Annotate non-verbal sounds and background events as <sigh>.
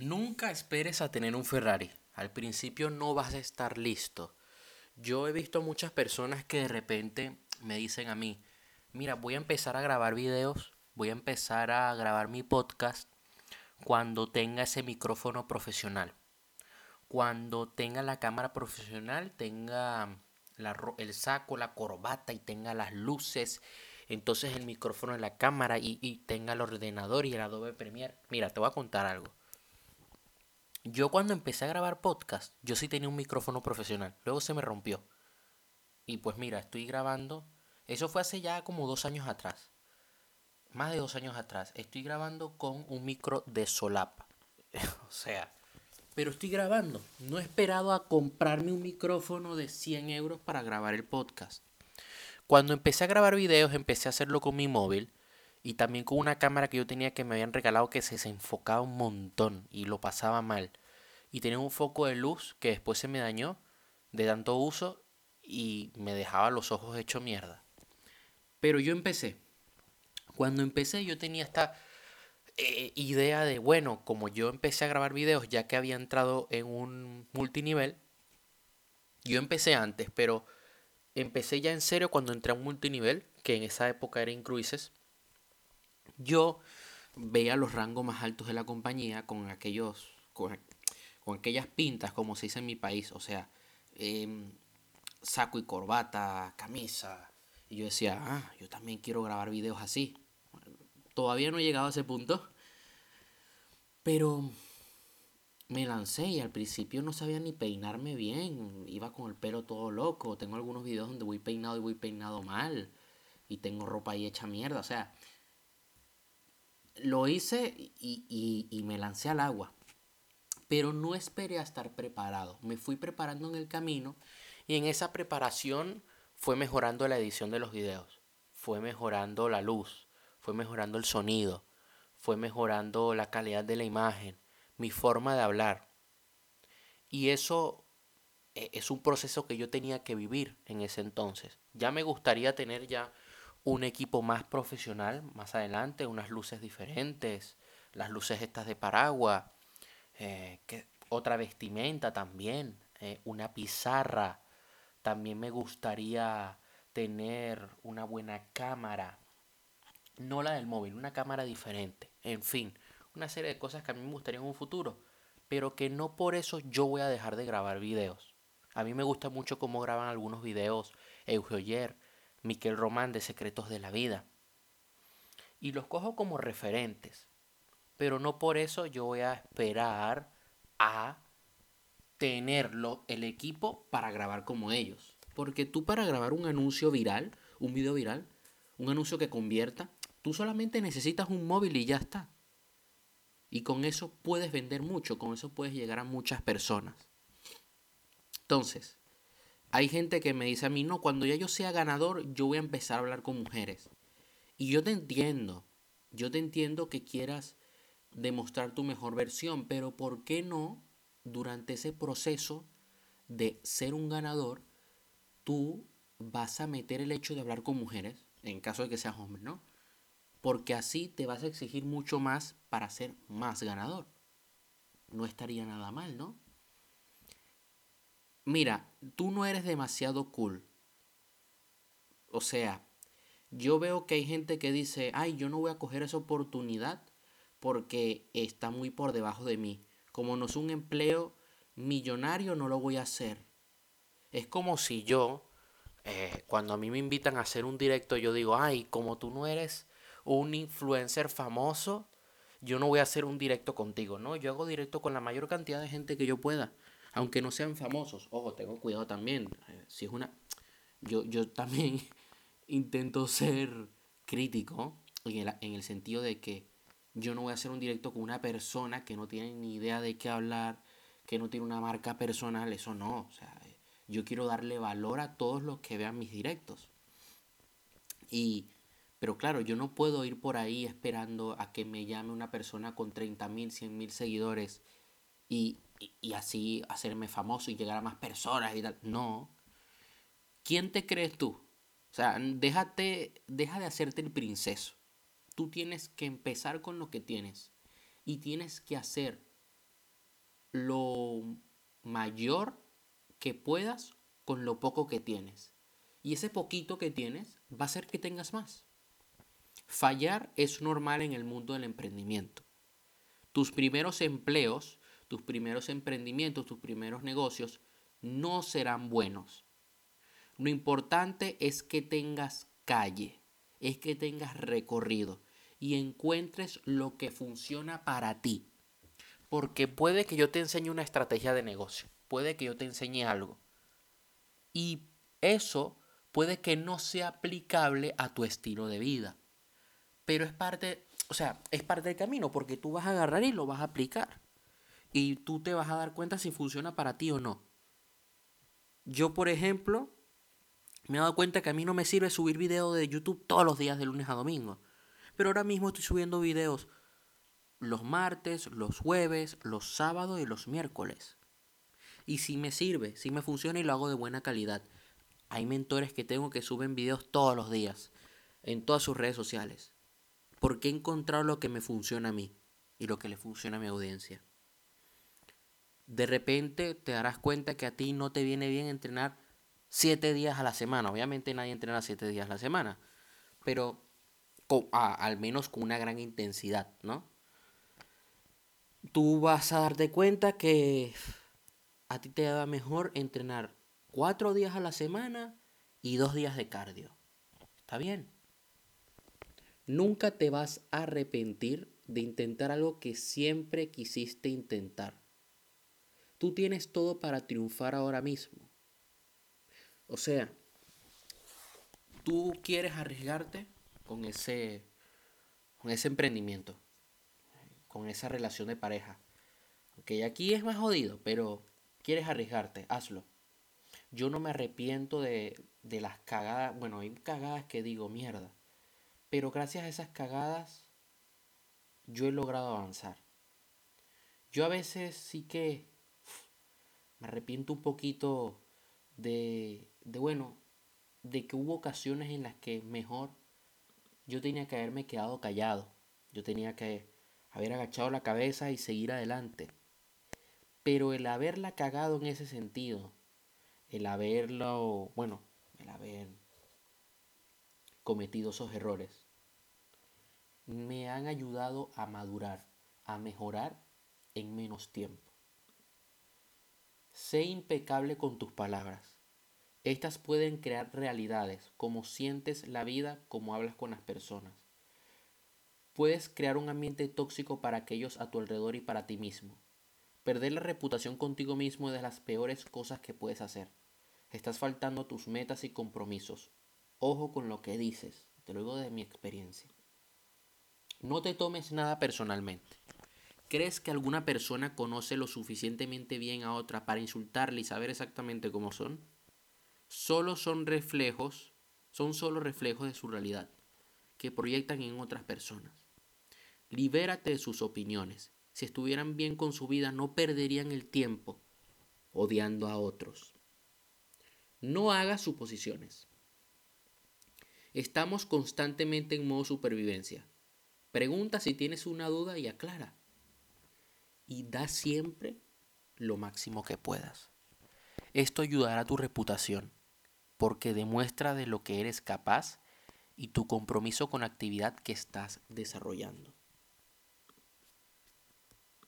Nunca esperes a tener un Ferrari. Al principio no vas a estar listo. Yo he visto muchas personas que de repente me dicen a mí, mira, voy a empezar a grabar videos, voy a empezar a grabar mi podcast cuando tenga ese micrófono profesional. Cuando tenga la cámara profesional, tenga el saco, la corbata y tenga las luces, entonces el micrófono en la cámara y, y tenga el ordenador y el Adobe Premiere. Mira, te voy a contar algo. Yo cuando empecé a grabar podcast, yo sí tenía un micrófono profesional. Luego se me rompió. Y pues mira, estoy grabando. Eso fue hace ya como dos años atrás. Más de dos años atrás. Estoy grabando con un micro de solapa. <laughs> o sea, pero estoy grabando. No he esperado a comprarme un micrófono de 100 euros para grabar el podcast. Cuando empecé a grabar videos, empecé a hacerlo con mi móvil y también con una cámara que yo tenía que me habían regalado que se desenfocaba un montón y lo pasaba mal. Y tenía un foco de luz que después se me dañó de tanto uso y me dejaba los ojos hecho mierda. Pero yo empecé. Cuando empecé yo tenía esta eh, idea de, bueno, como yo empecé a grabar videos ya que había entrado en un multinivel, yo empecé antes, pero empecé ya en serio cuando entré a un multinivel, que en esa época era Incruises yo veía los rangos más altos de la compañía con aquellos, con, aquellas pintas, como se dice en mi país, o sea, em, saco y corbata, camisa. Y yo decía, ah, yo también quiero grabar videos así. Todavía no he llegado a ese punto. Pero me lancé y al principio no sabía ni peinarme bien. Iba con el pelo todo loco. Tengo algunos videos donde voy peinado y voy peinado mal. Y tengo ropa ahí hecha mierda. O sea, lo hice y, me lancé al agua. Pero no esperé a estar preparado. Me fui preparando en el camino y en esa preparación fue mejorando la edición de los videos. Fue mejorando la luz. Fue mejorando el sonido. Fue mejorando la calidad de la imagen. Mi forma de hablar. Y eso eh, es un proceso que yo tenía que vivir en ese entonces. Ya me gustaría tener ya un equipo más profesional más adelante, unas luces diferentes, las luces estas de paraguas, eh, otra vestimenta también, eh, una pizarra. También me gustaría tener una buena cámara, no la del móvil, una cámara diferente. En fin, una serie de cosas que a mí me gustaría en un futuro, pero que no por eso yo voy a dejar de grabar videos. A mí me gusta mucho cómo graban algunos videos Eugeo Miquel Román de Secretos de la Vida. Y los cojo como referentes. Pero no por eso yo voy a esperar a tenerlo el equipo para grabar como ellos. Porque tú para grabar un anuncio viral, un video viral, un anuncio que convierta, tú solamente necesitas un móvil y ya está. Y con eso puedes vender mucho, con eso puedes llegar a muchas personas. Entonces, hay gente que me dice a mí, no, cuando ya yo sea ganador, yo voy a empezar a hablar con mujeres. Y yo te entiendo, yo te entiendo que quieras demostrar tu mejor versión, pero ¿por qué no durante ese proceso de ser un ganador, tú vas a meter el hecho de hablar con mujeres, en caso de que seas hombre, ¿no? Porque así te vas a exigir mucho más para ser más ganador. No estaría nada mal, ¿no? Mira, tú no eres demasiado cool. O sea, yo veo que hay gente que dice, ay, yo no voy a coger esa oportunidad porque está muy por debajo de mí. Como no es un empleo millonario, no lo voy a hacer. Es como si yo, eh, cuando a mí me invitan a hacer un directo, yo digo, ay, como tú no eres un influencer famoso, yo no voy a hacer un directo contigo, ¿no? Yo hago directo con la mayor cantidad de gente que yo pueda aunque no sean famosos. Ojo, tengo cuidado también. Eh, si es una. Yo, yo también <laughs> intento ser crítico en el, en el sentido de que yo no voy a hacer un directo con una persona que no tiene ni idea de qué hablar, que no tiene una marca personal, eso no. O sea, eh, yo quiero darle valor a todos los que vean mis directos. Y, pero claro, yo no puedo ir por ahí esperando a que me llame una persona con 30 mil, 100 mil seguidores y y, así hacerme famoso y llegar a más personas y tal. No. ¿Quién te crees tú? O sea, déjate, deja de hacerte el princeso. Tú tienes que empezar con lo que tienes. Y tienes que hacer lo mayor que puedas con lo poco que tienes. Y ese poquito que tienes va a hacer que tengas más. Fallar es normal en el mundo del emprendimiento. Tus primeros empleos, tus primeros emprendimientos, tus primeros negocios no serán buenos. Lo importante es que tengas calle, es que tengas recorrido y encuentres lo que funciona para ti. Porque puede que yo te enseñe una estrategia de negocio, puede que yo te enseñe algo. Y eso puede que no sea aplicable a tu estilo de vida. Pero es parte, o sea, es parte del camino porque tú vas a agarrar y lo vas a aplicar. Y tú te vas a dar cuenta si funciona para ti o no. Yo, por ejemplo, me he dado cuenta que a mí no me sirve subir videos de YouTube todos los días de lunes a domingo. Pero ahora mismo estoy subiendo videos los martes, los jueves, los sábados y los miércoles. Y si me sirve, si me funciona y lo hago de buena calidad. Hay mentores que tengo que suben videos todos los días, en todas sus redes sociales. Porque he encontrado lo que me funciona a mí y lo que le funciona a mi audiencia. De repente te darás cuenta que a ti no te viene bien entrenar siete días a la semana. Obviamente nadie entrena siete días a la semana, pero al menos con una gran intensidad, ¿no? Tú vas a darte cuenta que a ti te va mejor entrenar cuatro días a la semana y dos días de cardio. Está bien. Nunca te vas a arrepentir de intentar algo que siempre quisiste intentar. Tú tienes todo para triunfar ahora mismo. O sea, tú quieres arriesgarte con ese, con ese emprendimiento, con esa relación de pareja. Ok, aquí es más jodido, pero quieres arriesgarte, hazlo. Yo no me arrepiento de, de las cagadas. Bueno, hay cagadas que digo mierda. Pero gracias a esas cagadas, yo he logrado avanzar. Yo a veces sí que me arrepiento un poquito de, de, bueno, de que hubo ocasiones en las que mejor yo tenía que haberme quedado callado. Yo tenía que haber agachado la cabeza y seguir adelante. Pero el haberla cagado en ese sentido, el haberlo, bueno, el haber cometido esos errores, me han ayudado a madurar, a mejorar en menos tiempo. Sé impecable con tus palabras. Estas pueden crear realidades, como sientes la vida, como hablas con las personas. Puedes crear un ambiente tóxico para aquellos a tu alrededor y para ti mismo. Perder la reputación contigo mismo es de las peores cosas que puedes hacer. Estás faltando tus metas y compromisos. Ojo con lo que dices, te lo digo de mi experiencia. No te tomes nada personalmente. ¿Crees que alguna persona conoce lo suficientemente bien a otra para insultarle y saber exactamente cómo son? solo son reflejos, son solo reflejos de su realidad, que proyectan en otras personas. Libérate de sus opiniones. Si estuvieran bien con su vida, no perderían el tiempo odiando a otros. No hagas suposiciones. Estamos constantemente en modo supervivencia. Pregunta si tienes una duda y aclara. Y da siempre lo máximo que puedas. Esto ayudará a tu reputación porque demuestra de lo que eres capaz y tu compromiso con la actividad que estás desarrollando.